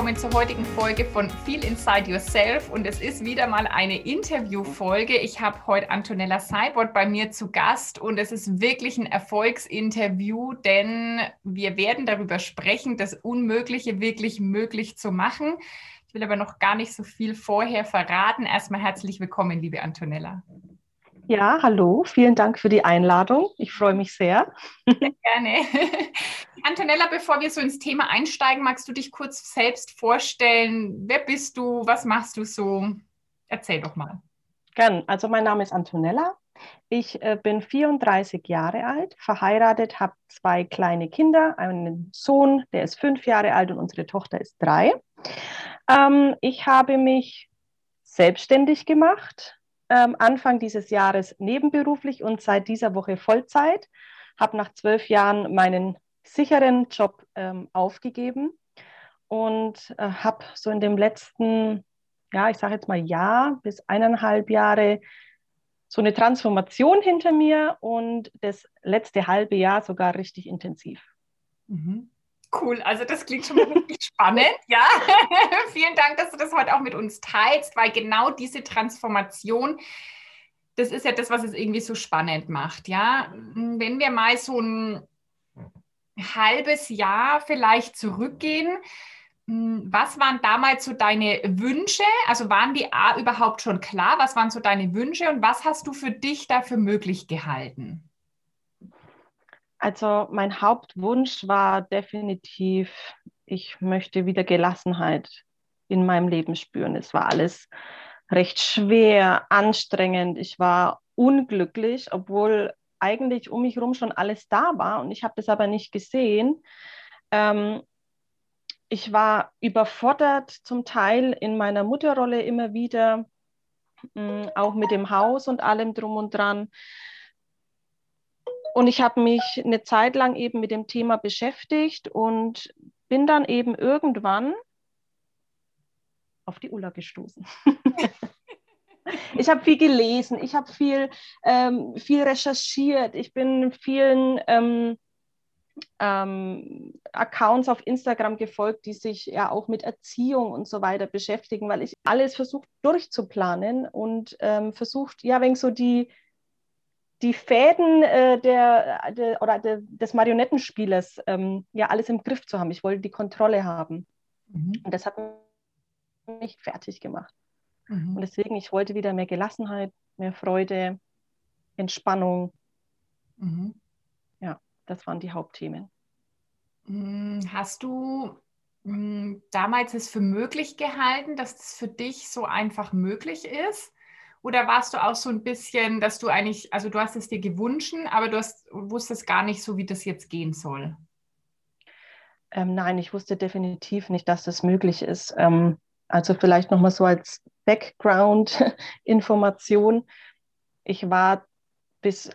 Willkommen zur heutigen Folge von Feel Inside Yourself und es ist wieder mal eine Interviewfolge. Ich habe heute Antonella Seibert bei mir zu Gast und es ist wirklich ein Erfolgsinterview, denn wir werden darüber sprechen, das Unmögliche wirklich möglich zu machen. Ich will aber noch gar nicht so viel vorher verraten. Erstmal herzlich willkommen, liebe Antonella. Ja, hallo, vielen Dank für die Einladung. Ich freue mich sehr. sehr gerne. Antonella, bevor wir so ins Thema einsteigen, magst du dich kurz selbst vorstellen? Wer bist du? Was machst du so? Erzähl doch mal. Gern. Also mein Name ist Antonella. Ich äh, bin 34 Jahre alt, verheiratet, habe zwei kleine Kinder, einen Sohn, der ist fünf Jahre alt und unsere Tochter ist drei. Ähm, ich habe mich selbstständig gemacht, ähm, Anfang dieses Jahres nebenberuflich und seit dieser Woche Vollzeit. Habe nach zwölf Jahren meinen sicheren Job ähm, aufgegeben und äh, habe so in dem letzten, ja, ich sage jetzt mal Jahr bis eineinhalb Jahre so eine Transformation hinter mir und das letzte halbe Jahr sogar richtig intensiv. Mhm. Cool, also das klingt schon mal wirklich spannend. Ja, vielen Dank, dass du das heute auch mit uns teilst, weil genau diese Transformation, das ist ja das, was es irgendwie so spannend macht. Ja, wenn wir mal so ein halbes Jahr vielleicht zurückgehen, was waren damals so deine Wünsche? Also waren die A überhaupt schon klar? Was waren so deine Wünsche und was hast du für dich dafür möglich gehalten? Also mein Hauptwunsch war definitiv, ich möchte wieder Gelassenheit in meinem Leben spüren. Es war alles recht schwer, anstrengend. Ich war unglücklich, obwohl eigentlich um mich herum schon alles da war und ich habe das aber nicht gesehen. Ähm, ich war überfordert zum Teil in meiner Mutterrolle immer wieder, mh, mm, auch mit dem Haus und allem drum und dran. Und ich habe mich eine Zeit lang eben mit dem Thema beschäftigt und bin dann eben irgendwann auf die Ulla gestoßen. ich habe viel gelesen, ich habe viel, ähm, viel recherchiert, ich bin vielen ähm, ähm, Accounts auf Instagram gefolgt, die sich ja auch mit Erziehung und so weiter beschäftigen, weil ich alles versucht durchzuplanen und ähm, versucht, ja, wenn so die, die Fäden äh, der, der, oder der, des Marionettenspielers ähm, ja alles im Griff zu haben. Ich wollte die Kontrolle haben. Mhm. Und das hat mich fertig gemacht. Mhm. Und deswegen, ich wollte wieder mehr Gelassenheit, mehr Freude, Entspannung. Mhm. Ja, das waren die Hauptthemen. Mm, hast du mm, damals es für möglich gehalten, dass das für dich so einfach möglich ist? Oder warst du auch so ein bisschen, dass du eigentlich, also du hast es dir gewünscht, aber du hast, wusstest gar nicht so, wie das jetzt gehen soll? Ähm, nein, ich wusste definitiv nicht, dass das möglich ist. Ähm, also vielleicht nochmal so als Background-Information. Ich war bis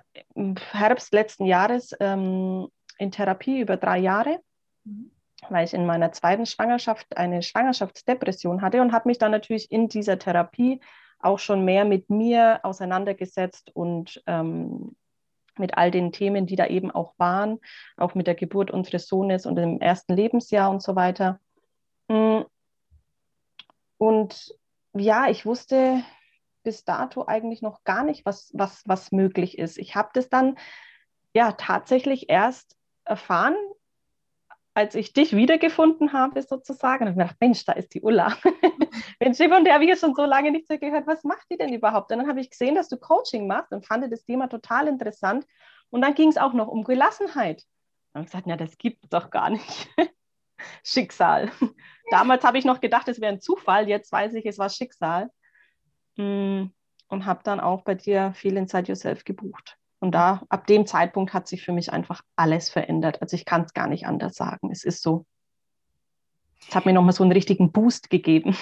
Herbst letzten Jahres ähm, in Therapie über drei Jahre, mhm. weil ich in meiner zweiten Schwangerschaft eine Schwangerschaftsdepression hatte und habe mich dann natürlich in dieser Therapie auch schon mehr mit mir auseinandergesetzt und ähm, mit all den Themen, die da eben auch waren, auch mit der Geburt unseres Sohnes und im ersten Lebensjahr und so weiter. Mm. Und ja, ich wusste bis dato eigentlich noch gar nicht, was, was, was möglich ist. Ich habe das dann ja tatsächlich erst erfahren, als ich dich wiedergefunden habe, sozusagen. Und ich dachte, Mensch, da ist die Ulla. Mensch, von der habe ich schon so lange nichts mehr gehört. Was macht die denn überhaupt? Und dann habe ich gesehen, dass du Coaching machst und fand das Thema total interessant. Und dann ging es auch noch um Gelassenheit. Und ich gesagt, ja, das gibt es doch gar nicht. Schicksal. Damals habe ich noch gedacht, es wäre ein Zufall. Jetzt weiß ich, es war Schicksal. Mm, und habe dann auch bei dir viel Inside Yourself gebucht. Und da, ab dem Zeitpunkt hat sich für mich einfach alles verändert. Also ich kann es gar nicht anders sagen. Es ist so. Es hat mir nochmal so einen richtigen Boost gegeben.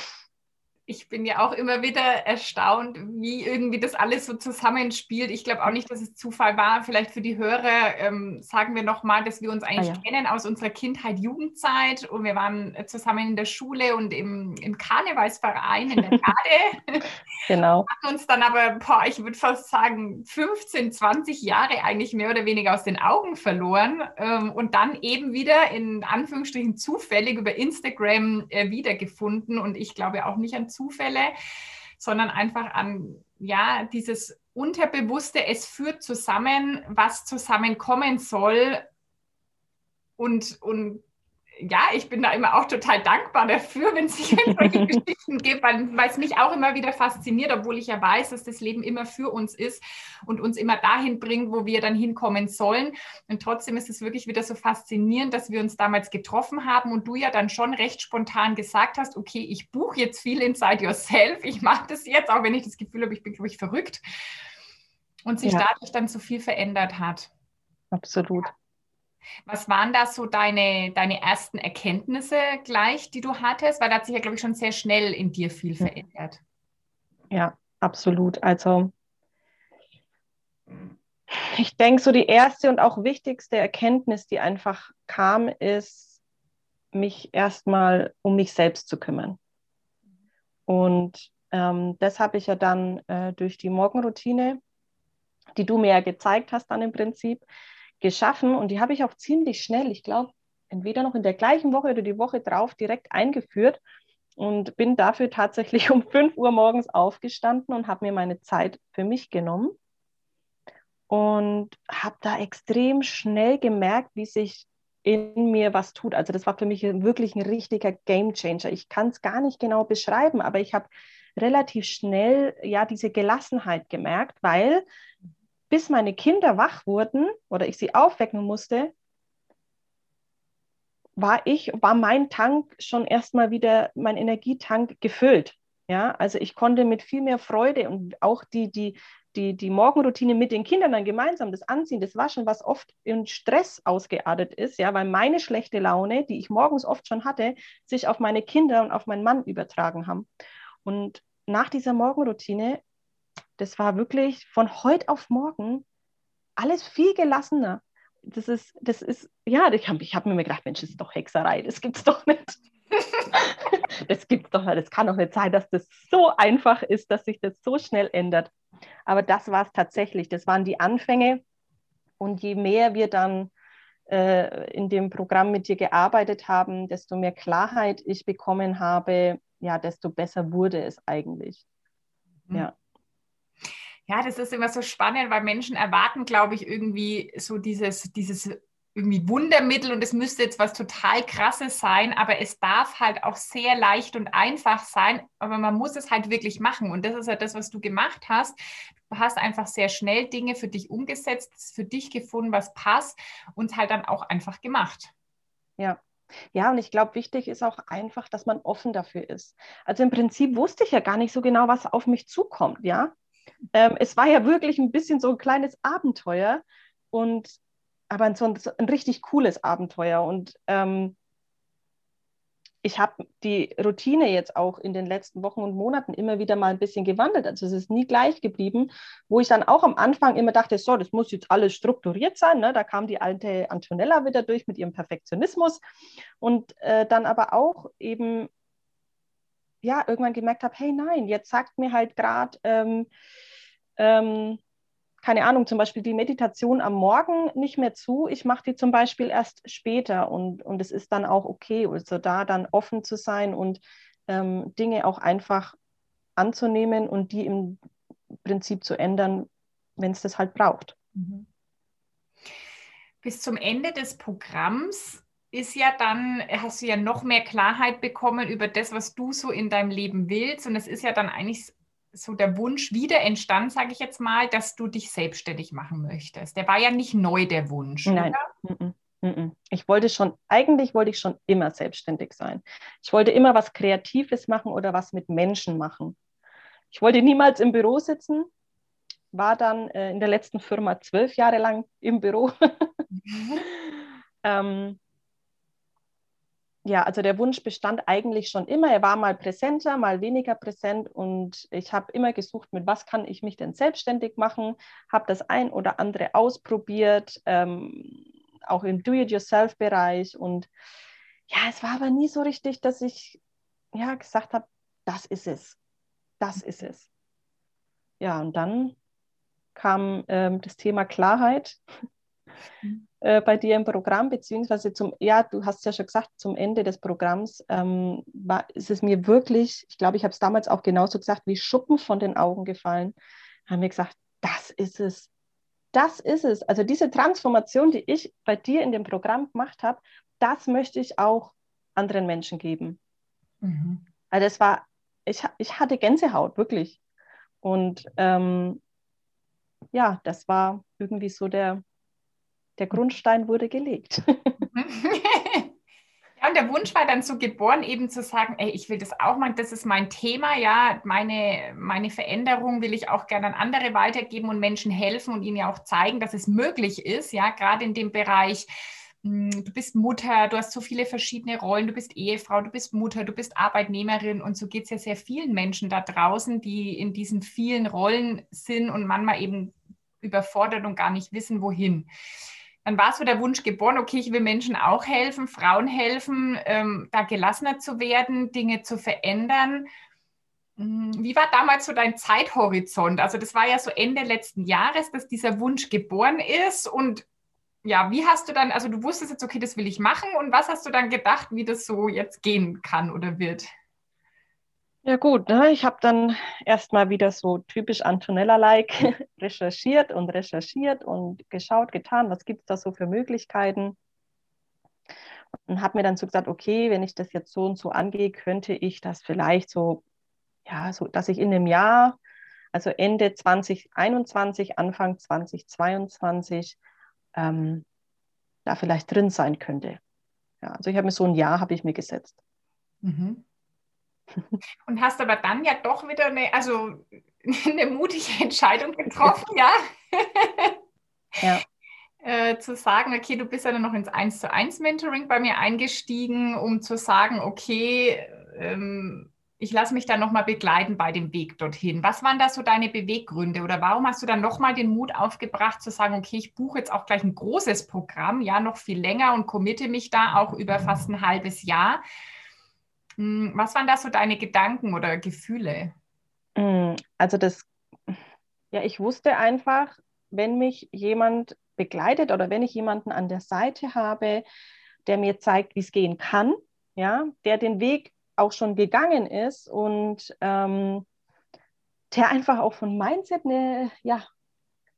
Ich bin ja auch immer wieder erstaunt, wie irgendwie das alles so zusammenspielt. Ich glaube auch nicht, dass es Zufall war. Vielleicht für die Hörer ähm, sagen wir nochmal, dass wir uns eigentlich ah, ja. kennen aus unserer Kindheit, Jugendzeit und wir waren zusammen in der Schule und im, im Karnevalsverein in der Garde. genau. Hatten uns dann aber, boah, ich würde fast sagen, 15, 20 Jahre eigentlich mehr oder weniger aus den Augen verloren ähm, und dann eben wieder in Anführungsstrichen zufällig über Instagram äh, wiedergefunden und ich glaube auch nicht an Zufälle, sondern einfach an ja, dieses Unterbewusste, es führt zusammen, was zusammenkommen soll. Und, und ja, ich bin da immer auch total dankbar dafür, wenn es sich solche Geschichten gibt, weil, es mich auch immer wieder fasziniert, obwohl ich ja weiß, dass das Leben immer für uns ist und uns immer dahin bringt, wo wir dann hinkommen sollen. Und trotzdem ist es wirklich wieder so faszinierend, dass wir uns damals getroffen haben und du ja dann schon recht spontan gesagt hast, okay, ich buche jetzt viel Inside Yourself, ich mache das jetzt, auch wenn ich das Gefühl habe, ich bin, glaube ich, verrückt. Und sich ja. dadurch dann so viel verändert hat. Absolut. Was waren da so deine, deine ersten Erkenntnisse gleich, die du hattest? Weil da hat sich ja, glaube ich, schon sehr schnell in dir viel verändert. Ja, absolut. Also ich denke, so die erste und auch wichtigste Erkenntnis, die einfach kam, ist, mich erstmal um mich selbst zu kümmern. Und ähm, das habe ich ja dann äh, durch die Morgenroutine, die du mir ja gezeigt hast, dann im Prinzip, geschaffen und die habe ich auch ziemlich schnell, ich glaube, entweder noch in der gleichen Woche oder die Woche drauf direkt eingeführt und bin dafür tatsächlich um 5 Uhr morgens aufgestanden und habe mir meine Zeit für mich genommen und habe da extrem schnell gemerkt, wie sich in mir was tut. Also das war für mich wirklich ein richtiger Game Changer. Ich kann es gar nicht genau beschreiben, aber ich habe relativ schnell ja diese Gelassenheit gemerkt, weil bis meine Kinder wach wurden oder ich sie aufwecken musste, war ich, war mein Tank schon erstmal wieder, mein Energietank gefüllt. Ja, also ich konnte mit viel mehr Freude und auch die, die, die, die Morgenroutine mit den Kindern dann gemeinsam, das Anziehen, das Waschen, was oft in Stress ausgeartet ist, ja, weil meine schlechte Laune, die ich morgens oft schon hatte, sich auf meine Kinder und auf meinen Mann übertragen haben. Und nach dieser Morgenroutine das war wirklich von heute auf morgen alles viel gelassener. Das ist, das ist, ja, ich habe ich hab mir gedacht, Mensch, das ist doch Hexerei, das gibt es doch nicht. das gibt's doch nicht, das kann doch nicht sein, dass das so einfach ist, dass sich das so schnell ändert. Aber das war es tatsächlich, das waren die Anfänge. Und je mehr wir dann äh, in dem Programm mit dir gearbeitet haben, desto mehr Klarheit ich bekommen habe, ja, desto besser wurde es eigentlich. Mhm. Ja. Ja, das ist immer so spannend, weil Menschen erwarten, glaube ich, irgendwie so dieses, dieses irgendwie Wundermittel und es müsste jetzt was total krasses sein, aber es darf halt auch sehr leicht und einfach sein, aber man muss es halt wirklich machen und das ist ja das, was du gemacht hast. Du hast einfach sehr schnell Dinge für dich umgesetzt, für dich gefunden, was passt und halt dann auch einfach gemacht. Ja, ja, und ich glaube, wichtig ist auch einfach, dass man offen dafür ist. Also im Prinzip wusste ich ja gar nicht so genau, was auf mich zukommt, ja. Ähm, es war ja wirklich ein bisschen so ein kleines Abenteuer und aber ein, ein richtig cooles Abenteuer. Und ähm, ich habe die Routine jetzt auch in den letzten Wochen und Monaten immer wieder mal ein bisschen gewandelt. Also es ist nie gleich geblieben, wo ich dann auch am Anfang immer dachte, so, das muss jetzt alles strukturiert sein. Ne? Da kam die alte Antonella wieder durch mit ihrem Perfektionismus und äh, dann aber auch eben ja irgendwann gemerkt habe, hey nein, jetzt sagt mir halt gerade, ähm, ähm, keine Ahnung, zum Beispiel die Meditation am Morgen nicht mehr zu. Ich mache die zum Beispiel erst später und, und es ist dann auch okay, also da dann offen zu sein und ähm, Dinge auch einfach anzunehmen und die im Prinzip zu ändern, wenn es das halt braucht. Mhm. Bis zum Ende des Programms ist ja dann, hast du ja noch mehr Klarheit bekommen über das, was du so in deinem Leben willst. Und es ist ja dann eigentlich so der Wunsch wieder entstanden, sage ich jetzt mal, dass du dich selbstständig machen möchtest. Der war ja nicht neu, der Wunsch. Nein. Oder? Ich wollte schon, eigentlich wollte ich schon immer selbstständig sein. Ich wollte immer was Kreatives machen oder was mit Menschen machen. Ich wollte niemals im Büro sitzen, war dann äh, in der letzten Firma zwölf Jahre lang im Büro. Mhm. ähm, ja, also der Wunsch bestand eigentlich schon immer. Er war mal präsenter, mal weniger präsent und ich habe immer gesucht, mit was kann ich mich denn selbstständig machen, habe das ein oder andere ausprobiert, ähm, auch im Do-it-yourself-Bereich und ja, es war aber nie so richtig, dass ich ja gesagt habe, das ist es, das ist es. Ja, und dann kam ähm, das Thema Klarheit. Äh, bei dir im Programm, beziehungsweise zum, ja, du hast ja schon gesagt, zum Ende des Programms ähm, war, ist es mir wirklich, ich glaube, ich habe es damals auch genauso gesagt, wie Schuppen von den Augen gefallen. Haben mir gesagt, das ist es. Das ist es. Also diese Transformation, die ich bei dir in dem Programm gemacht habe, das möchte ich auch anderen Menschen geben. Mhm. Also es war, ich, ich hatte Gänsehaut, wirklich. Und ähm, ja, das war irgendwie so der, der Grundstein wurde gelegt. Ja, und der Wunsch war dann so geboren, eben zu sagen, ey, ich will das auch machen, das ist mein Thema, ja, meine, meine Veränderung will ich auch gerne an andere weitergeben und Menschen helfen und ihnen ja auch zeigen, dass es möglich ist, ja, gerade in dem Bereich, hm, du bist Mutter, du hast so viele verschiedene Rollen, du bist Ehefrau, du bist Mutter, du bist Arbeitnehmerin und so geht es ja sehr vielen Menschen da draußen, die in diesen vielen Rollen sind und manchmal eben überfordert und gar nicht wissen, wohin dann war so der Wunsch geboren, okay, ich will Menschen auch helfen, Frauen helfen, ähm, da gelassener zu werden, Dinge zu verändern. Hm, wie war damals so dein Zeithorizont? Also das war ja so Ende letzten Jahres, dass dieser Wunsch geboren ist. Und ja, wie hast du dann, also du wusstest jetzt, okay, das will ich machen. Und was hast du dann gedacht, wie das so jetzt gehen kann oder wird? Ja gut, ne? ich habe dann erstmal wieder so typisch Antonella-like recherchiert und recherchiert und geschaut, getan, was gibt es da so für Möglichkeiten. Und habe mir dann so gesagt, okay, wenn ich das jetzt so und so angehe, könnte ich das vielleicht so, ja, so, dass ich in einem Jahr, also Ende 2021, Anfang 2022, ähm, da vielleicht drin sein könnte. Ja, also ich habe mir so ein Jahr, habe ich mir gesetzt. Mhm. Und hast aber dann ja doch wieder eine, also eine mutige Entscheidung getroffen, ja. ja. Äh, zu sagen, okay, du bist ja dann noch ins 1 zu 1 Mentoring bei mir eingestiegen, um zu sagen, okay, ähm, ich lasse mich dann nochmal begleiten bei dem Weg dorthin. Was waren da so deine Beweggründe oder warum hast du dann nochmal den Mut aufgebracht zu sagen, okay, ich buche jetzt auch gleich ein großes Programm, ja, noch viel länger und committe mich da auch über fast ein halbes Jahr? Hm, was waren da so deine Gedanken oder Gefühle? Hm, also das, ja, ich wusste einfach, wenn mich jemand begleitet oder wenn ich jemanden an der Seite habe, der mir zeigt, wie es gehen kann, ja, der den Weg auch schon gegangen ist und ähm, der einfach auch von Mindset eine ja,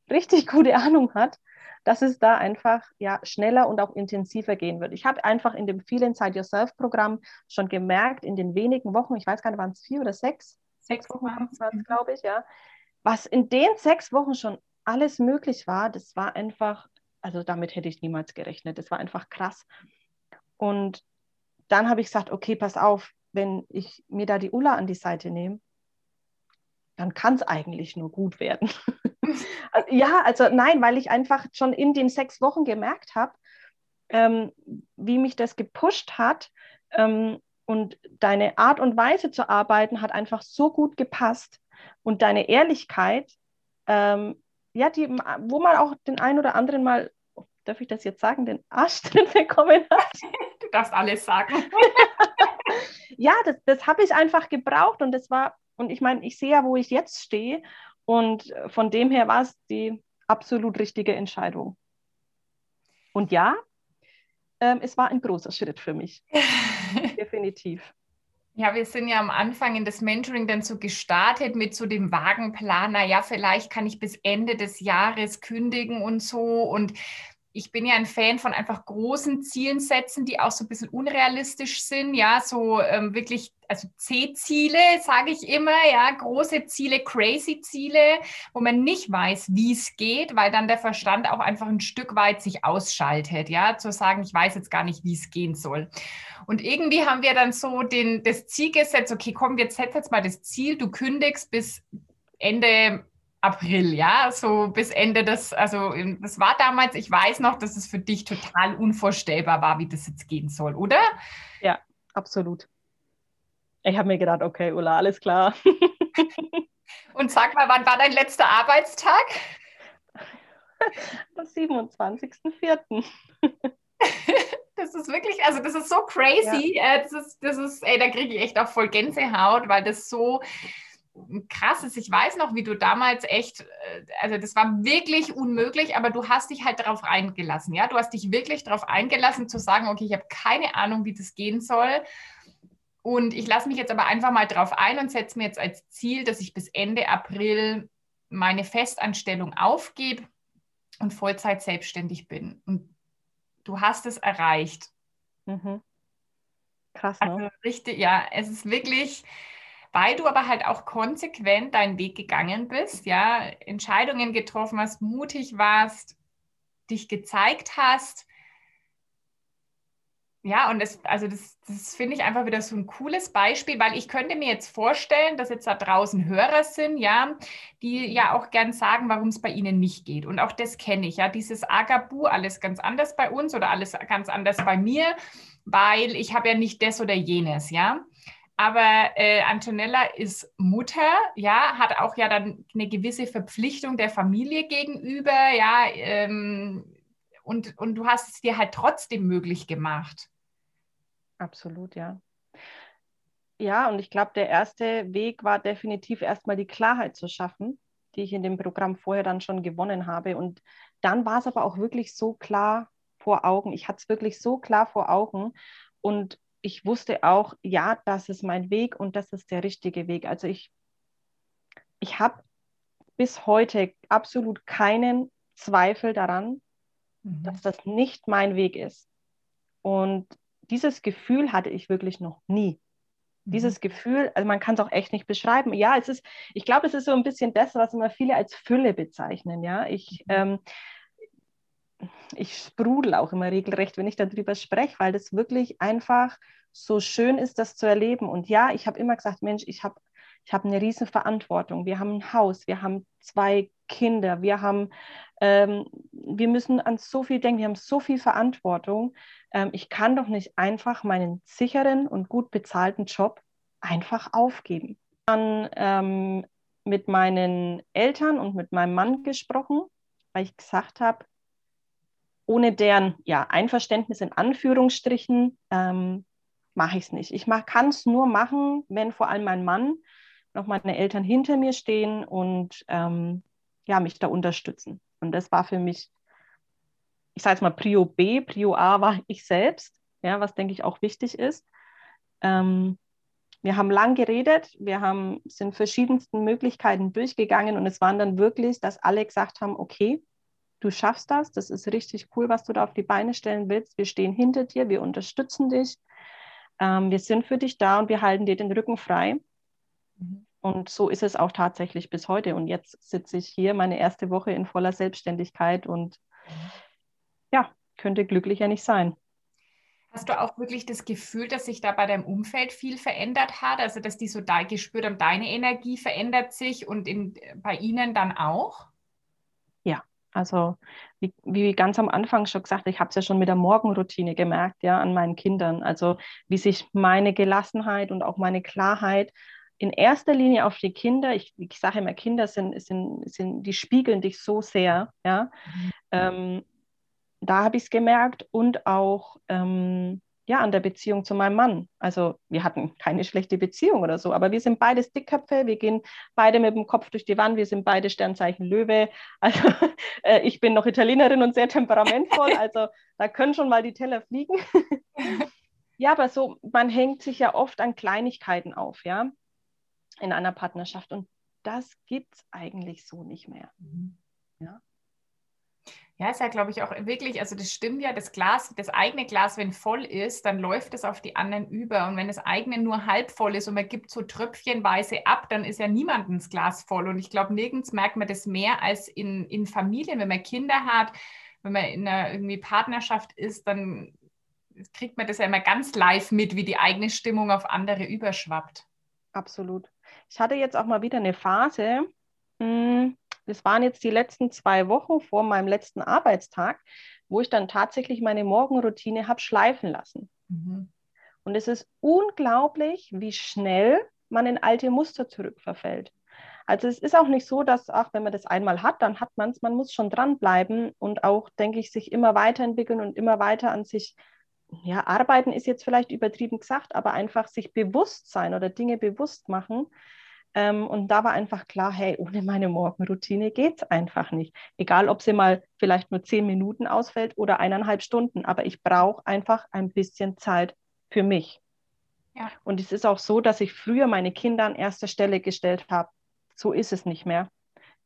richtig gute Ahnung hat, dass es da einfach ja, schneller und auch intensiver gehen wird. Ich habe einfach in dem Feel Inside Yourself Programm schon gemerkt, in den wenigen Wochen, ich weiß gar nicht, waren es vier oder sechs? Sechs Wochen waren es, glaube ich, ja. Was in den sechs Wochen schon alles möglich war, das war einfach, also damit hätte ich niemals gerechnet. Das war einfach krass. Und dann habe ich gesagt, okay, pass auf, wenn ich mir da die Ulla an die Seite nehme, dann kann es eigentlich nur gut werden. Also, ja, also nein, weil ich einfach schon in den sechs Wochen gemerkt habe, ähm, wie mich das gepusht hat. Ähm, und deine Art und Weise zu arbeiten hat einfach so gut gepasst. Und deine Ehrlichkeit, ähm, ja, die, wo man auch den einen oder anderen mal, darf ich das jetzt sagen, den Arsch drin bekommen hat. Du darfst alles sagen. ja, das, das habe ich einfach gebraucht und das war, und ich meine, ich sehe ja, wo ich jetzt stehe und äh, von dem her war es die absolut richtige Entscheidung. Und ja, ähm, es war ein großer Schritt für mich. Definitiv. Ja, wir sind ja am Anfang in das Mentoring dann so gestartet mit so dem Wagenplan. Ja, vielleicht kann ich bis Ende des Jahres kündigen und so. Und ich bin ja ein Fan von einfach großen Zielen setzen, die auch so ein bisschen unrealistisch sind. Ja, so ähm, wirklich, also C-Ziele, sage ich immer, ja, große Ziele, crazy Ziele, wo man nicht weiß, wie es geht, weil dann der Verstand auch einfach ein Stück weit sich ausschaltet. Ja, zu sagen, ich weiß jetzt gar nicht, wie es gehen soll. Und irgendwie haben wir dann so den, das Ziel gesetzt, okay, komm, jetzt setz jetzt mal das Ziel, du kündigst bis Ende April, ja, so bis Ende des, also das war damals, ich weiß noch, dass es für dich total unvorstellbar war, wie das jetzt gehen soll, oder? Ja, absolut. Ich habe mir gedacht, okay, Ulla, alles klar. Und sag mal, wann war dein letzter Arbeitstag? Am 27.04. Das ist wirklich, also das ist so crazy. Ja. Äh, das ist, das ist, ey, da kriege ich echt auch voll Gänsehaut, weil das so krass ist. Ich weiß noch, wie du damals echt, äh, also das war wirklich unmöglich, aber du hast dich halt darauf eingelassen, ja. Du hast dich wirklich darauf eingelassen zu sagen, okay, ich habe keine Ahnung, wie das gehen soll. Und ich lasse mich jetzt aber einfach mal drauf ein und setze mir jetzt als Ziel, dass ich bis Ende April meine Festanstellung aufgebe und Vollzeit selbstständig bin. Und du hast es erreicht. Mhm. Krass, ne? Also richtig, ja, es ist wirklich, weil du aber halt auch konsequent deinen Weg gegangen bist, ja, Entscheidungen getroffen hast, mutig warst, dich gezeigt hast. Ja, und das, also das, das finde ich einfach wieder so ein cooles Beispiel, weil ich könnte mir jetzt vorstellen, dass jetzt da draußen Hörer sind, ja, die ja auch gern sagen, warum es bei ihnen nicht geht. Und auch das kenne ich, ja, dieses Agabu, alles ganz anders bei uns oder alles ganz anders bei mir, weil ich habe ja nicht das oder jenes, ja. Aber äh, Antonella ist Mutter, ja, hat auch ja dann eine gewisse Verpflichtung der Familie gegenüber, ja, ähm, und, und du hast es dir halt trotzdem möglich gemacht. Absolut, ja. Ja, und ich glaube, der erste Weg war definitiv erstmal die Klarheit zu schaffen, die ich in dem Programm vorher dann schon gewonnen habe. Und dann war es aber auch wirklich so klar vor Augen. Ich hatte es wirklich so klar vor Augen. Und ich wusste auch, ja, das ist mein Weg und das ist der richtige Weg. Also ich, ich habe bis heute absolut keinen Zweifel daran, mhm. dass das nicht mein Weg ist. Und dieses Gefühl hatte ich wirklich noch nie. Mhm. Dieses Gefühl, also man kann es auch echt nicht beschreiben. Ja, es ist, ich glaube, es ist so ein bisschen das, was immer viele als Fülle bezeichnen. Ja, ich, mhm. ähm, ich sprudel auch immer regelrecht, wenn ich darüber spreche, weil das wirklich einfach so schön ist, das zu erleben. Und ja, ich habe immer gesagt, Mensch, ich habe ich hab eine riesen Verantwortung. Wir haben ein Haus, wir haben zwei Kinder, wir haben, ähm, wir müssen an so viel denken, wir haben so viel Verantwortung. Ähm, ich kann doch nicht einfach meinen sicheren und gut bezahlten Job einfach aufgeben. Dann ähm, mit meinen Eltern und mit meinem Mann gesprochen, weil ich gesagt habe, ohne deren ja, Einverständnis in Anführungsstrichen ähm, mache ich es nicht. Ich kann es nur machen, wenn vor allem mein Mann noch meine Eltern hinter mir stehen und ähm, ja, mich da unterstützen. Und das war für mich, ich sage jetzt mal Prio B, Prio A war ich selbst, ja, was denke ich auch wichtig ist. Ähm, wir haben lang geredet, wir haben, sind verschiedensten Möglichkeiten durchgegangen und es waren dann wirklich, dass alle gesagt haben, okay, du schaffst das, das ist richtig cool, was du da auf die Beine stellen willst. Wir stehen hinter dir, wir unterstützen dich, ähm, wir sind für dich da und wir halten dir den Rücken frei. Mhm. Und so ist es auch tatsächlich bis heute. Und jetzt sitze ich hier, meine erste Woche in voller Selbstständigkeit und mhm. ja, könnte glücklicher nicht sein. Hast du auch wirklich das Gefühl, dass sich da bei deinem Umfeld viel verändert hat? Also, dass die so da gespürt haben, deine Energie verändert sich und in, bei ihnen dann auch? Also wie, wie ganz am Anfang schon gesagt, ich habe es ja schon mit der Morgenroutine gemerkt, ja, an meinen Kindern. Also wie sich meine Gelassenheit und auch meine Klarheit in erster Linie auf die Kinder, ich, ich sage immer, Kinder sind, sind, sind, die spiegeln dich so sehr, ja. Mhm. Ähm, da habe ich es gemerkt und auch ähm, ja, an der Beziehung zu meinem Mann. Also wir hatten keine schlechte Beziehung oder so, aber wir sind beide Dickköpfe, wir gehen beide mit dem Kopf durch die Wand, wir sind beide Sternzeichen Löwe. Also äh, ich bin noch Italienerin und sehr temperamentvoll, also da können schon mal die Teller fliegen. ja, aber so, man hängt sich ja oft an Kleinigkeiten auf, ja, in einer Partnerschaft und das gibt es eigentlich so nicht mehr. Mhm. Ja. Ja, ist ja, glaube ich, auch wirklich, also das stimmt ja, das Glas, das eigene Glas, wenn voll ist, dann läuft es auf die anderen über. Und wenn das eigene nur halb voll ist und man gibt so tröpfchenweise ab, dann ist ja niemandens Glas voll. Und ich glaube, nirgends merkt man das mehr als in, in Familien, wenn man Kinder hat, wenn man in einer irgendwie Partnerschaft ist, dann kriegt man das ja immer ganz live mit, wie die eigene Stimmung auf andere überschwappt. Absolut. Ich hatte jetzt auch mal wieder eine Phase, hm, das waren jetzt die letzten zwei Wochen vor meinem letzten Arbeitstag, wo ich dann tatsächlich meine Morgenroutine habe schleifen lassen. Mhm. Und es ist unglaublich, wie schnell man in alte Muster zurückverfällt. Also es ist auch nicht so, dass, ach, wenn man das einmal hat, dann hat man es. Man muss schon dranbleiben und auch, denke ich, sich immer weiterentwickeln und immer weiter an sich, ja, arbeiten ist jetzt vielleicht übertrieben gesagt, aber einfach sich bewusst sein oder Dinge bewusst machen. Ähm, und da war einfach klar, hey, ohne meine Morgenroutine geht es einfach nicht. Egal, ob sie mal vielleicht nur zehn Minuten ausfällt oder eineinhalb Stunden, aber ich brauche einfach ein bisschen Zeit für mich. Ja. Und es ist auch so, dass ich früher meine Kinder an erster Stelle gestellt habe. So ist es nicht mehr.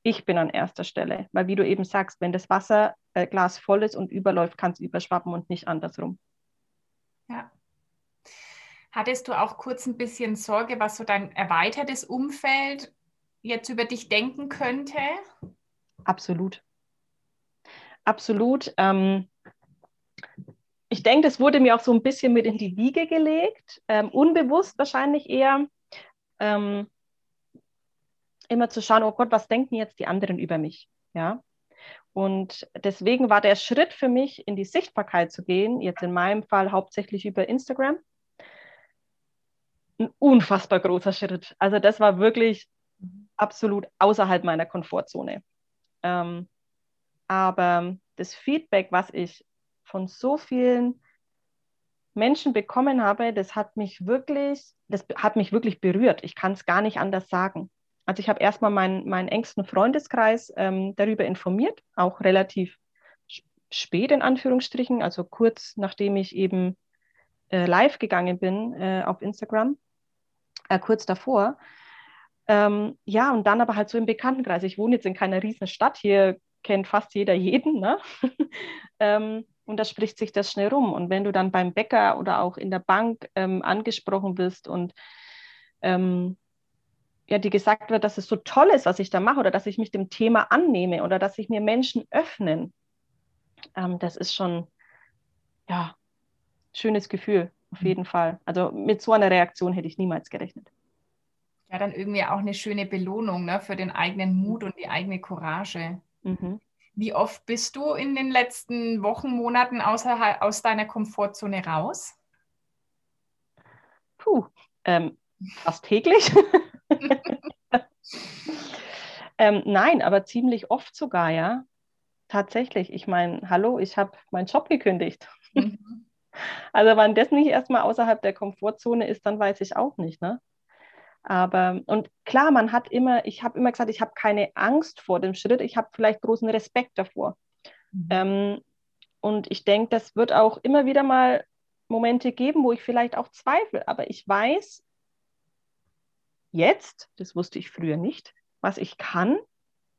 Ich bin an erster Stelle, weil wie du eben sagst, wenn das Wasserglas äh, voll ist und überläuft, kann es überschwappen und nicht andersrum. Ja. Hattest du auch kurz ein bisschen Sorge, was so dein erweitertes Umfeld jetzt über dich denken könnte? Absolut. Absolut. Ähm, ich denke, das wurde mir auch so ein bisschen mit in die Wiege gelegt, ähm, unbewusst wahrscheinlich eher. Ähm, immer zu schauen, oh Gott, was denken jetzt die anderen über mich? Ja. Und deswegen war der Schritt für mich, in die Sichtbarkeit zu gehen, jetzt in meinem Fall hauptsächlich über Instagram, ein unfassbar großer Schritt. Also das war wirklich absolut außerhalb meiner Komfortzone. Ähm, aber das Feedback, was ich von so vielen Menschen bekommen habe, das hat mich wirklich, das hat mich wirklich berührt. Ich kann es gar nicht anders sagen. Also ich habe erstmal meinen, meinen engsten Freundeskreis ähm, darüber informiert, auch relativ spät in Anführungsstrichen, also kurz nachdem ich eben äh, live gegangen bin äh, auf Instagram, äh, kurz davor. Ähm, ja, und dann aber halt so im Bekanntenkreis. Ich wohne jetzt in keiner riesen Stadt, hier kennt fast jeder jeden. Ne? ähm, und da spricht sich das schnell rum. Und wenn du dann beim Bäcker oder auch in der Bank ähm, angesprochen wirst und ähm, ja, die gesagt wird, dass es so toll ist, was ich da mache oder dass ich mich dem Thema annehme oder dass sich mir Menschen öffnen. Ähm, das ist schon, ja, schönes Gefühl, auf jeden Fall. Also mit so einer Reaktion hätte ich niemals gerechnet. Ja, dann irgendwie auch eine schöne Belohnung ne, für den eigenen Mut und die eigene Courage. Mhm. Wie oft bist du in den letzten Wochen, Monaten außerhalb, aus deiner Komfortzone raus? Puh, ähm, fast täglich. ähm, nein, aber ziemlich oft sogar, ja. Tatsächlich. Ich meine, hallo, ich habe meinen Job gekündigt. Mhm. Also wann das nicht erstmal außerhalb der Komfortzone ist, dann weiß ich auch nicht. Ne? Aber, und klar, man hat immer, ich habe immer gesagt, ich habe keine Angst vor dem Schritt, ich habe vielleicht großen Respekt davor. Mhm. Ähm, und ich denke, das wird auch immer wieder mal Momente geben, wo ich vielleicht auch zweifle. Aber ich weiß, jetzt, das wusste ich früher nicht, was ich kann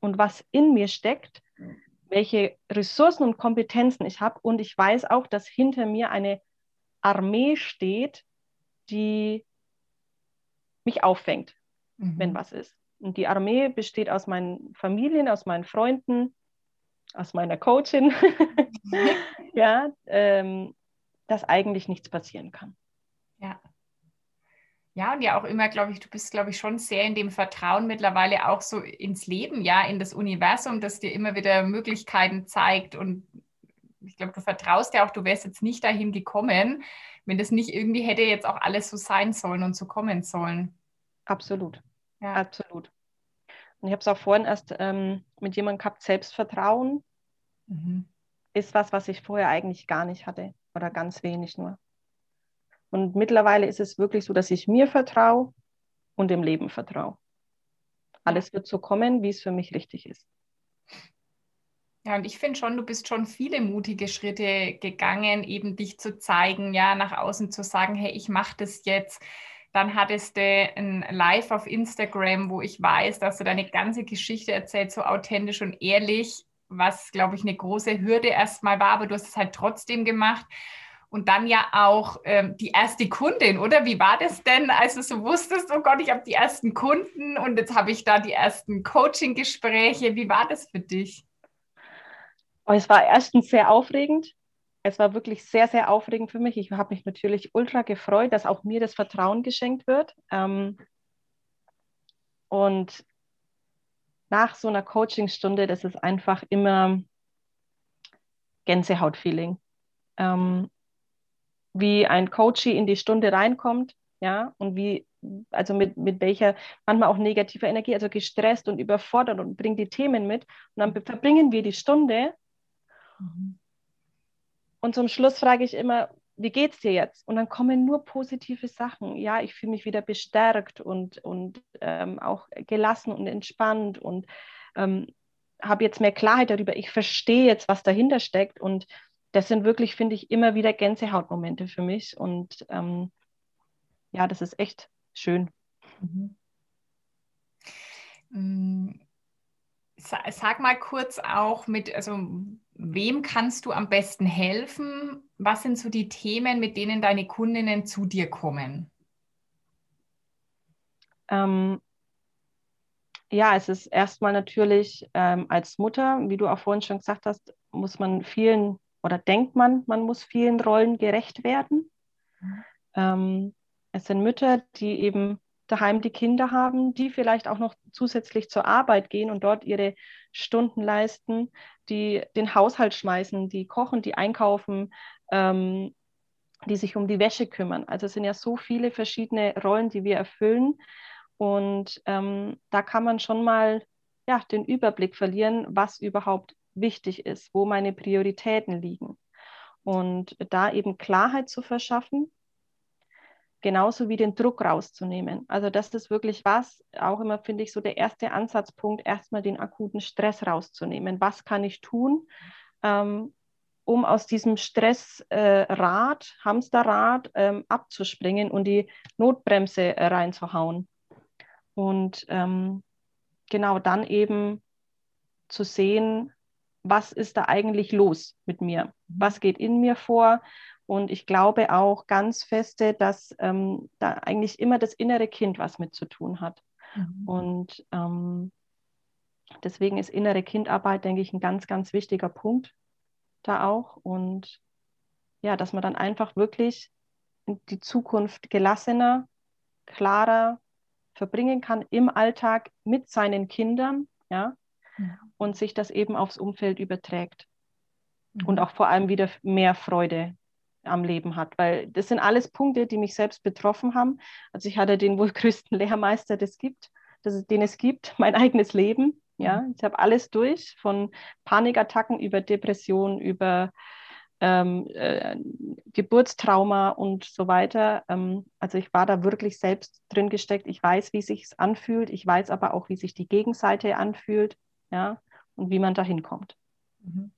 und was in mir steckt, welche Ressourcen und Kompetenzen ich habe. Und ich weiß auch, dass hinter mir eine Armee steht, die mich auffängt, mhm. wenn was ist. Und die Armee besteht aus meinen Familien, aus meinen Freunden, aus meiner Coachin, ja, ähm, dass eigentlich nichts passieren kann. Ja. Ja, und ja auch immer, glaube ich, du bist, glaube ich, schon sehr in dem Vertrauen mittlerweile auch so ins Leben, ja, in das Universum, das dir immer wieder Möglichkeiten zeigt. Und ich glaube, du vertraust ja auch, du wärst jetzt nicht dahin gekommen, wenn das nicht irgendwie hätte jetzt auch alles so sein sollen und so kommen sollen. Absolut. Ja. Absolut. Und ich habe es auch vorhin erst ähm, mit jemandem gehabt, Selbstvertrauen mhm. ist was, was ich vorher eigentlich gar nicht hatte oder ganz wenig nur. Und mittlerweile ist es wirklich so, dass ich mir vertraue und dem Leben vertraue. Alles wird so kommen, wie es für mich richtig ist. Ja, und ich finde schon, du bist schon viele mutige Schritte gegangen, eben dich zu zeigen, ja, nach außen zu sagen, hey, ich mache das jetzt. Dann hattest du ein Live auf Instagram, wo ich weiß, dass du deine ganze Geschichte erzählst, so authentisch und ehrlich, was, glaube ich, eine große Hürde erstmal war, aber du hast es halt trotzdem gemacht und dann ja auch ähm, die erste Kundin, oder? Wie war das denn, als du so wusstest, oh Gott, ich habe die ersten Kunden und jetzt habe ich da die ersten Coaching-Gespräche. Wie war das für dich? Oh, es war erstens sehr aufregend. Es war wirklich sehr, sehr aufregend für mich. Ich habe mich natürlich ultra gefreut, dass auch mir das Vertrauen geschenkt wird. Ähm, und nach so einer Coachingstunde, das ist einfach immer Gänsehautfeeling. Ähm, wie ein Coachie in die Stunde reinkommt, ja, und wie, also mit, mit welcher, manchmal auch negativer Energie, also gestresst und überfordert und bringt die Themen mit. Und dann verbringen wir die Stunde. Mhm. Und zum Schluss frage ich immer, wie geht's dir jetzt? Und dann kommen nur positive Sachen. Ja, ich fühle mich wieder bestärkt und, und ähm, auch gelassen und entspannt und ähm, habe jetzt mehr Klarheit darüber. Ich verstehe jetzt, was dahinter steckt. Und das sind wirklich, finde ich, immer wieder Gänsehautmomente für mich. Und ähm, ja, das ist echt schön. Mhm. Mm, sag mal kurz auch mit, also wem kannst du am besten helfen? Was sind so die Themen, mit denen deine Kundinnen zu dir kommen? Ähm, ja, es ist erstmal natürlich ähm, als Mutter, wie du auch vorhin schon gesagt hast, muss man vielen oder denkt man, man muss vielen Rollen gerecht werden. Mhm. Ähm, es sind Mütter, die eben daheim die Kinder haben, die vielleicht auch noch zusätzlich zur Arbeit gehen und dort ihre Stunden leisten, die den Haushalt schmeißen, die kochen, die einkaufen, ähm, die sich um die Wäsche kümmern. Also es sind ja so viele verschiedene Rollen, die wir erfüllen. Und ähm, da kann man schon mal ja, den Überblick verlieren, was überhaupt wichtig ist, wo meine Prioritäten liegen. Und da eben Klarheit zu verschaffen, genauso wie den Druck rauszunehmen. Also das ist wirklich was, auch immer finde ich so der erste Ansatzpunkt, erstmal den akuten Stress rauszunehmen. Was kann ich tun, ähm, um aus diesem Stressrad, äh, Hamsterrad ähm, abzuspringen und die Notbremse äh, reinzuhauen. Und ähm, genau dann eben zu sehen, was ist da eigentlich los mit mir? Was geht in mir vor? Und ich glaube auch ganz feste, dass ähm, da eigentlich immer das innere Kind was mit zu tun hat. Mhm. Und ähm, deswegen ist innere Kindarbeit, denke ich, ein ganz, ganz wichtiger Punkt da auch. Und ja, dass man dann einfach wirklich die Zukunft gelassener, klarer verbringen kann im Alltag mit seinen Kindern, ja, mhm. und sich das eben aufs Umfeld überträgt. Mhm. Und auch vor allem wieder mehr Freude am Leben hat, weil das sind alles Punkte, die mich selbst betroffen haben. Also ich hatte den wohl größten Lehrmeister, das gibt, das, den es gibt, mein eigenes Leben. Ja, mhm. ich habe alles durch, von Panikattacken über Depression, über ähm, äh, Geburtstrauma und so weiter. Ähm, also ich war da wirklich selbst drin gesteckt. Ich weiß, wie sich anfühlt. Ich weiß aber auch, wie sich die Gegenseite anfühlt. Ja, und wie man da hinkommt. Mhm.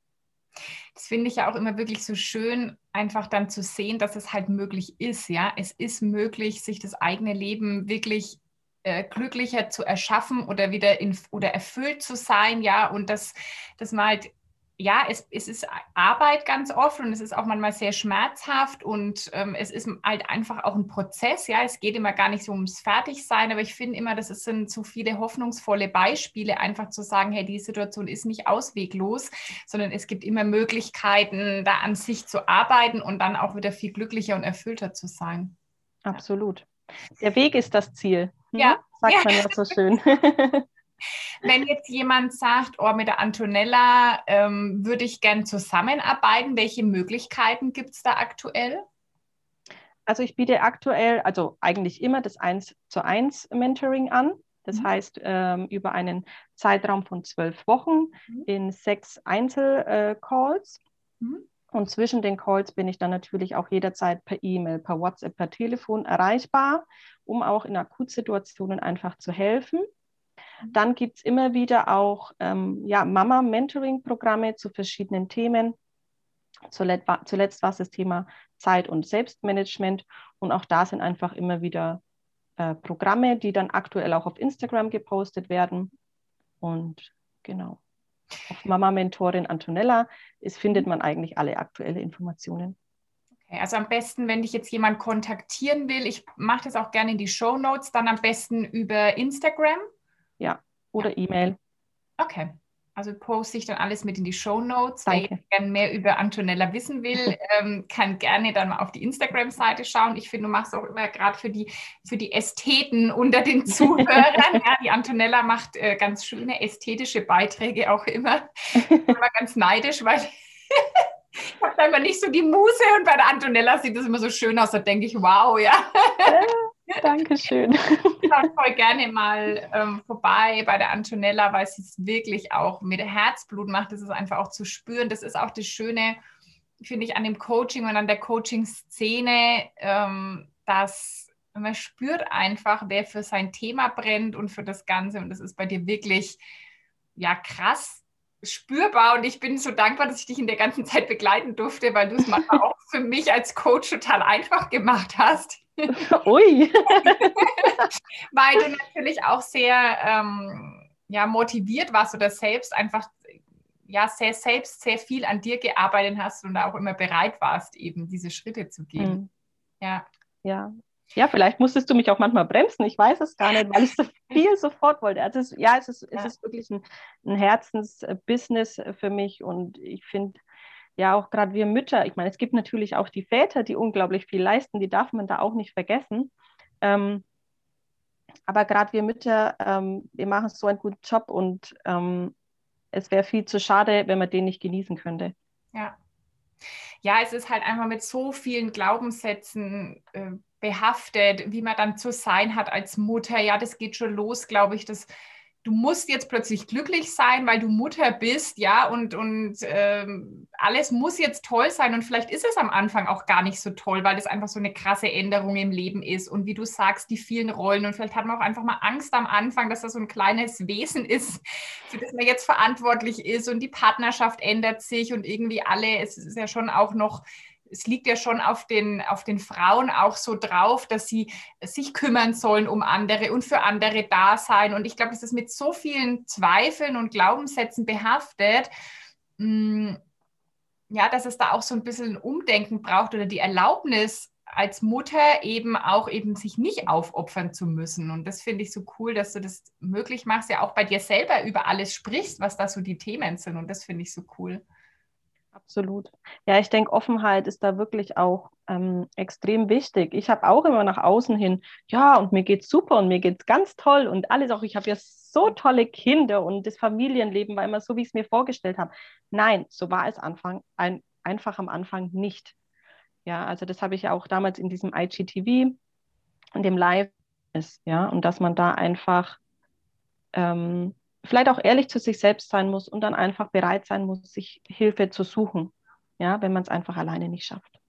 Das finde ich ja auch immer wirklich so schön, einfach dann zu sehen, dass es halt möglich ist. Ja, es ist möglich, sich das eigene Leben wirklich äh, glücklicher zu erschaffen oder wieder in, oder erfüllt zu sein. Ja, und dass, dass man halt ja, es, es ist Arbeit ganz oft und es ist auch manchmal sehr schmerzhaft und ähm, es ist halt einfach auch ein Prozess. Ja, es geht immer gar nicht so ums Fertigsein, aber ich finde immer, dass es sind zu viele hoffnungsvolle Beispiele, einfach zu sagen, hey, die Situation ist nicht ausweglos, sondern es gibt immer Möglichkeiten, da an sich zu arbeiten und dann auch wieder viel glücklicher und erfüllter zu sein. Absolut. Der Weg ist das Ziel. Hm? Ja. Sagt ja. man ja so schön. Wenn jetzt jemand sagt, oh, mit der Antonella ähm, würde ich gern zusammenarbeiten, welche Möglichkeiten gibt es da aktuell? Also ich biete aktuell, also eigentlich immer das 1 zu 1 Mentoring an. Das mhm. heißt, ähm, über einen Zeitraum von zwölf Wochen mhm. in sechs Einzelcalls. Äh, mhm. Und zwischen den Calls bin ich dann natürlich auch jederzeit per E-Mail, per WhatsApp, per Telefon erreichbar, um auch in Akutsituationen einfach zu helfen. Dann gibt es immer wieder auch ähm, ja, Mama-Mentoring-Programme zu verschiedenen Themen. Zuletzt, zuletzt war es das Thema Zeit- und Selbstmanagement. Und auch da sind einfach immer wieder äh, Programme, die dann aktuell auch auf Instagram gepostet werden. Und genau, auf Mama-Mentorin Antonella ist, findet man eigentlich alle aktuellen Informationen. Okay, also am besten, wenn dich jetzt jemand kontaktieren will, ich mache das auch gerne in die Show Notes, dann am besten über Instagram ja, oder E-Mail. Okay. Also poste ich dann alles mit in die Show Notes. Wer gerne mehr über Antonella wissen will, ähm, kann gerne dann mal auf die Instagram-Seite schauen. Ich finde, du machst auch immer gerade für die, für die Ästheten unter den Zuhörern. ja, die Antonella macht äh, ganz schöne ästhetische Beiträge auch immer. Ich bin immer ganz neidisch, weil ich habe immer nicht so die Muse und bei der Antonella sieht das immer so schön aus. Da denke ich, wow, ja. Dankeschön. Voll gerne mal ähm, vorbei bei der Antonella, weil sie es wirklich auch mit Herzblut macht. Das ist einfach auch zu spüren. Das ist auch das Schöne, finde ich, an dem Coaching und an der Coaching-Szene, ähm, dass man spürt einfach, wer für sein Thema brennt und für das Ganze. Und das ist bei dir wirklich ja krass spürbar und ich bin so dankbar, dass ich dich in der ganzen Zeit begleiten durfte, weil du es manchmal auch für mich als Coach total einfach gemacht hast. Ui. weil du natürlich auch sehr ähm, ja, motiviert warst oder selbst einfach ja, sehr selbst sehr viel an dir gearbeitet hast und auch immer bereit warst, eben diese Schritte zu gehen. Mhm. Ja. Ja, ja, vielleicht musstest du mich auch manchmal bremsen. Ich weiß es gar nicht, weil ich so viel sofort wollte. Also es, ja, es ist, ja. es ist wirklich ein, ein Herzensbusiness für mich und ich finde ja auch gerade wir Mütter, ich meine, es gibt natürlich auch die Väter, die unglaublich viel leisten, die darf man da auch nicht vergessen. Ähm, aber gerade wir Mütter, ähm, wir machen so einen guten Job und ähm, es wäre viel zu schade, wenn man den nicht genießen könnte. Ja. Ja, es ist halt einfach mit so vielen Glaubenssätzen äh, behaftet, wie man dann zu sein hat als Mutter. Ja, das geht schon los, glaube ich, dass du musst jetzt plötzlich glücklich sein, weil du Mutter bist, ja, und, und ähm, alles muss jetzt toll sein. Und vielleicht ist es am Anfang auch gar nicht so toll, weil es einfach so eine krasse Änderung im Leben ist. Und wie du sagst, die vielen Rollen. Und vielleicht hat man auch einfach mal Angst am Anfang, dass das so ein kleines Wesen ist, für das man jetzt verantwortlich ist. Und die Partnerschaft ändert sich und irgendwie alle, es ist ja schon auch noch es liegt ja schon auf den, auf den Frauen auch so drauf, dass sie sich kümmern sollen um andere und für andere da sein. Und ich glaube, das ist mit so vielen Zweifeln und Glaubenssätzen behaftet, mh, mm, ja, dass es da auch so ein bisschen ein Umdenken braucht oder die Erlaubnis als Mutter eben auch eben sich nicht aufopfern zu müssen. Und das finde ich so cool, dass du das möglich machst, ja auch bei dir selber über alles sprichst, was da so die Themen sind. Und das finde ich so cool. Absolut. Ja, ich denke, Offenheit ist da wirklich auch ähm, extrem wichtig. Ich habe auch immer nach außen hin, ja, und mir geht's super und mir geht's ganz toll und alles auch. Ich habe ja so tolle Kinder und das Familienleben war immer so, wie ich es mir vorgestellt habe. Nein, so war es Anfang, ein, einfach am Anfang nicht. Ja, also das habe ich ja auch damals in diesem IGTV, in dem Live ist, ja, und dass man da einfach ähm, vielleicht auch ehrlich zu sich selbst sein muss und dann einfach bereit sein muss, sich Hilfe zu suchen, ja, wenn man es einfach alleine nicht schafft.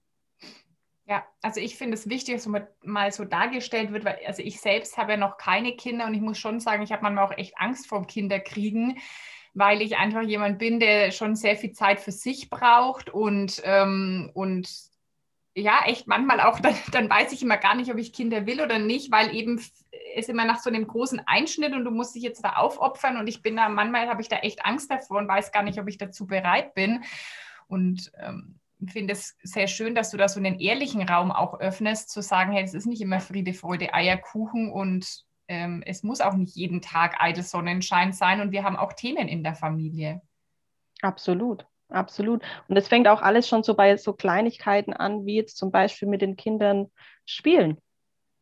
Ja, also ich finde es wichtig, dass mal so dargestellt wird, weil also ich selbst habe ja noch keine Kinder und ich muss schon sagen, ich habe manchmal auch echt Angst vor Kinderkriegen, weil ich einfach jemand bin, der schon sehr viel Zeit für sich braucht und, ähm, und ja, echt manchmal auch, dann, dann weiß ich immer gar nicht, ob ich Kinder will oder nicht, weil eben es immer nach so einem großen Einschnitt und du musst dich jetzt da aufopfern und ich bin da, manchmal habe ich da echt Angst davor und weiß gar nicht, ob ich dazu bereit bin. Und ähm, finde es sehr schön, dass du da so einen ehrlichen Raum auch öffnest, zu sagen, hey, es ist nicht immer Friede, Freude, Eierkuchen und ähm, es muss auch nicht jeden Tag eitel Sonnenschein sein und wir haben auch Themen in der Familie. Absolut. Absolut. Und es fängt auch alles schon so bei so Kleinigkeiten an, wie jetzt zum Beispiel mit den Kindern spielen.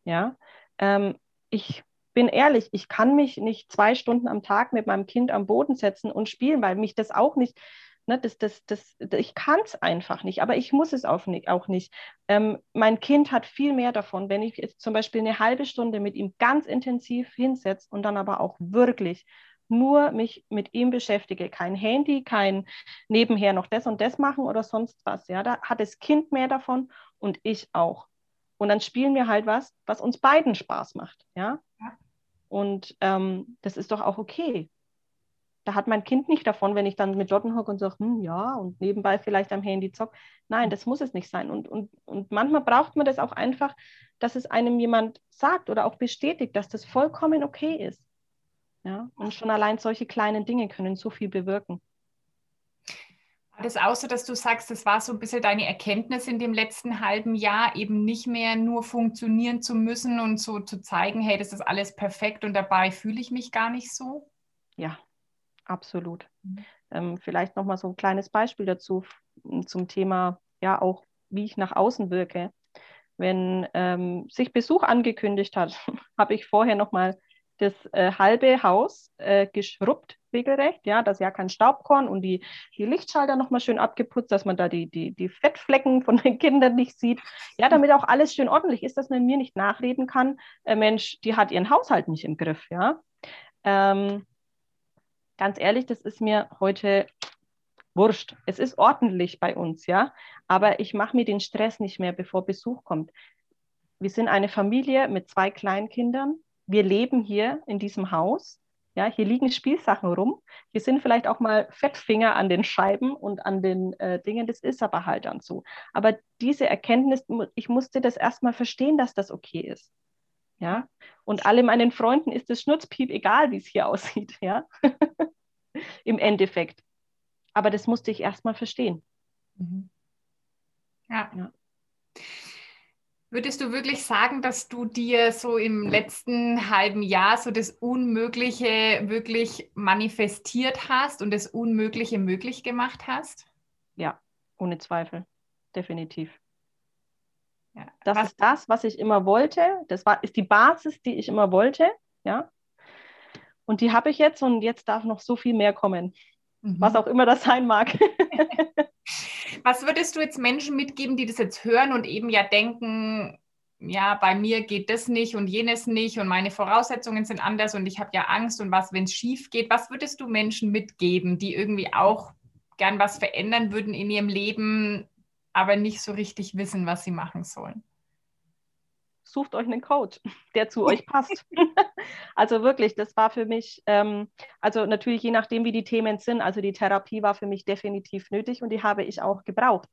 Ja, ähm, ich bin ehrlich, ich kann mich nicht zwei Stunden am Tag mit meinem Kind am Boden setzen und spielen, weil mich das auch nicht, ne, das, das, das, ich kann es einfach nicht, aber ich muss es auch nicht. Auch nicht. Ähm, mein Kind hat viel mehr davon, wenn ich jetzt zum Beispiel eine halbe Stunde mit ihm ganz intensiv hinsetze und dann aber auch wirklich nur mich mit ihm beschäftige. Kein Handy, kein nebenher noch das und das machen oder sonst was. Ja, da hat das Kind mehr davon und ich auch. Und dann spielen wir halt was, was uns beiden Spaß macht. Ja. ja. Und ähm, das ist doch auch okay. Da hat mein Kind nicht davon, wenn ich dann mit Lotten hocke und sage, hm, ja, und nebenbei vielleicht am Handy zock. Nein, das muss es nicht sein. Und, und, und manchmal braucht man das auch einfach, dass es einem jemand sagt oder auch bestätigt, dass das vollkommen okay ist. Ja? Und schon allein solche kleinen Dinge können so viel bewirken. Das auch so, dass du sagst, das war so ein bisschen deine Erkenntnis in dem letzten halben Jahr, eben nicht mehr nur funktionieren zu müssen und so zu zeigen, hey, das ist alles perfekt und dabei fühle ich mich gar nicht so? Ja, Absolut. Mhm. Ähm, vielleicht nochmal so ein kleines Beispiel dazu zum Thema, ja, auch wie ich nach außen wirke. Wenn ähm, sich Besuch angekündigt hat, habe ich vorher nochmal das äh, halbe Haus äh, geschrubbt, regelrecht, ja, dass ja kein Staubkorn und die, die Lichtschalter nochmal schön abgeputzt, dass man da die, die, die Fettflecken von den Kindern nicht sieht. Ja, damit auch alles schön ordentlich ist, dass man mir nicht nachreden kann, äh, Mensch, die hat ihren Haushalt nicht im Griff, ja. Ähm, ganz ehrlich, das ist mir heute wurscht. Es ist ordentlich bei uns, ja, aber ich mache mir den Stress nicht mehr, bevor Besuch kommt. Wir sind eine Familie mit zwei Kleinkindern. Wir leben hier in diesem Haus. Ja, hier liegen Spielsachen rum. Hier sind vielleicht auch mal Fettfinger an den Scheiben und an den äh, Dingen. Das ist aber halt dann so. Aber diese Erkenntnis, ich musste das erstmal verstehen, dass das okay ist. Ja, und alle meinen Freunden ist es Schnurzpiep egal, wie es hier aussieht. Ja, im Endeffekt. Aber das musste ich erstmal verstehen. Mhm. Ja. ja. Würdest du wirklich sagen, dass du dir so im letzten halben Jahr so das Unmögliche wirklich manifestiert hast und das Unmögliche möglich gemacht hast? Ja, ohne Zweifel. Definitiv. Ja. Das was? ist das, was ich immer wollte. Das war, ist die Basis, die ich immer wollte. Ja. Und die habe ich jetzt und jetzt darf noch so viel mehr kommen mhm. was auch immer das sein mag. was würdest du jetzt Menschen mitgeben, die das jetzt hören und eben ja denken, ja, bei mir geht das nicht und jenes nicht und meine Voraussetzungen sind anders und ich habe ja Angst und was, wenn es schief geht. Was würdest du Menschen mitgeben, die irgendwie auch gern was verändern würden in ihrem Leben, aber nicht so richtig wissen, was sie machen sollen? Sucht euch einen Coach, der zu euch passt. also wirklich, das war für mich, ähm, also natürlich je nachdem, wie die Themen sind, also die Therapie war für mich definitiv nötig und die habe ich auch gebraucht.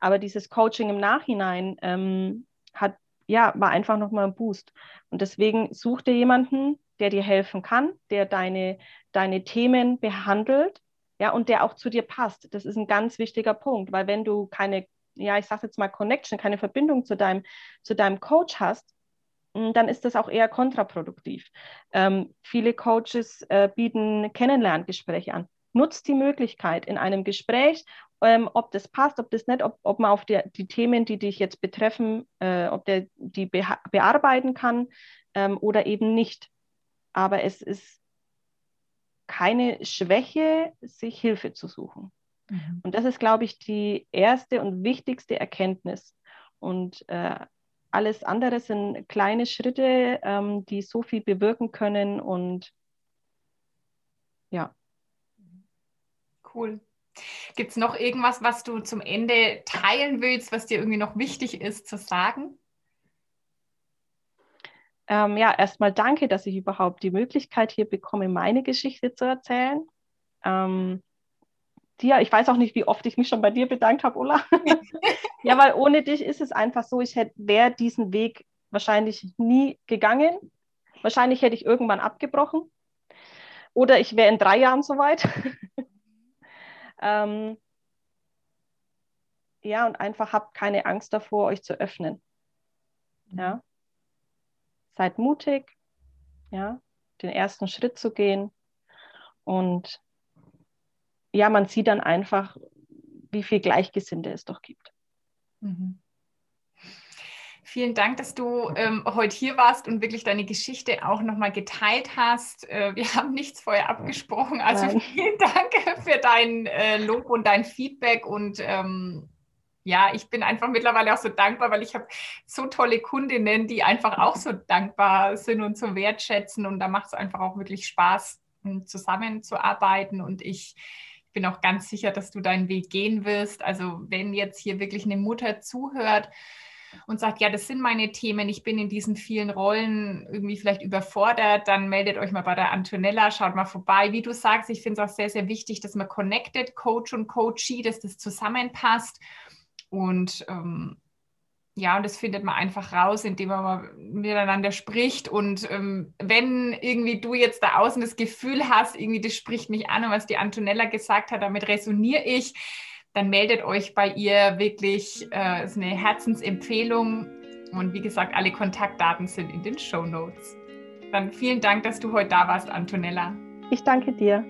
Aber dieses Coaching im Nachhinein ähm, hat, ja, war einfach nochmal ein Boost. Und deswegen such dir jemanden, der dir helfen kann, der deine, deine Themen behandelt ja, und der auch zu dir passt. Das ist ein ganz wichtiger Punkt, weil wenn du keine ja, ich sage jetzt mal Connection, keine Verbindung zu deinem, zu deinem Coach hast, mm, dann ist das auch eher kontraproduktiv. Ähm, viele Coaches äh, bieten Kennenlerngespräche an. Nutzt die Möglichkeit in einem Gespräch, ähm, ob das passt, ob das nicht, ob, ob man auf die, die Themen, die dich jetzt betreffen, äh, ob der die bearbeiten kann ähm, oder eben nicht. Aber es ist keine Schwäche, sich Hilfe zu suchen. Mhm. Und das ist, glaube ich, die erste und wichtigste Erkenntnis. Und äh, alles andere sind kleine Schritte, ähm, die so viel bewirken können. Und ja. Cool. Gibt es noch irgendwas, was du zum Ende teilen willst, was dir irgendwie noch wichtig ist zu sagen? Ähm, ja, erstmal danke, dass ich überhaupt die Möglichkeit hier bekomme, meine Geschichte zu erzählen. Ähm, dir. Ich weiß auch nicht, wie oft ich mich schon bei dir bedankt habe, Ulla. ja, weil ohne dich ist es einfach so, ich wäre diesen Weg wahrscheinlich nie gegangen. Wahrscheinlich hätte ich irgendwann abgebrochen. Oder ich wäre in drei Jahren soweit. ähm, ja, und einfach habt keine Angst davor, euch zu öffnen. Ja. Seid mutig, ja, den ersten Schritt zu gehen und ja, man sieht dann einfach, wie viel Gleichgesinnte es doch gibt. Mhm. Vielen Dank, dass du ähm, heute hier warst und wirklich deine Geschichte auch nochmal geteilt hast. Äh, wir haben nichts vorher abgesprochen. Also Nein. vielen Dank für dein äh, Lob und dein Feedback. Und ähm, ja, ich bin einfach mittlerweile auch so dankbar, weil ich habe so tolle Kundinnen, die einfach auch so dankbar sind und so wertschätzen. Und da macht es einfach auch wirklich Spaß, zusammenzuarbeiten. Und ich bin auch ganz sicher, dass du deinen Weg gehen wirst. Also wenn jetzt hier wirklich eine Mutter zuhört und sagt, ja, das sind meine Themen, ich bin in diesen vielen Rollen irgendwie vielleicht überfordert, dann meldet euch mal bei der Antonella, schaut mal vorbei. Wie du sagst, ich finde es auch sehr, sehr wichtig, dass man connected, Coach und Coachee, dass das zusammenpasst. Und ähm, ja, und das findet man einfach raus, indem man miteinander spricht. Und ähm, wenn irgendwie du jetzt da außen das Gefühl hast, irgendwie das spricht mich an und was die Antonella gesagt hat, damit resoniere ich, dann meldet euch bei ihr wirklich. Äh, ist eine Herzensempfehlung. Und wie gesagt, alle Kontaktdaten sind in den Show Notes. Dann vielen Dank, dass du heute da warst, Antonella. Ich danke dir.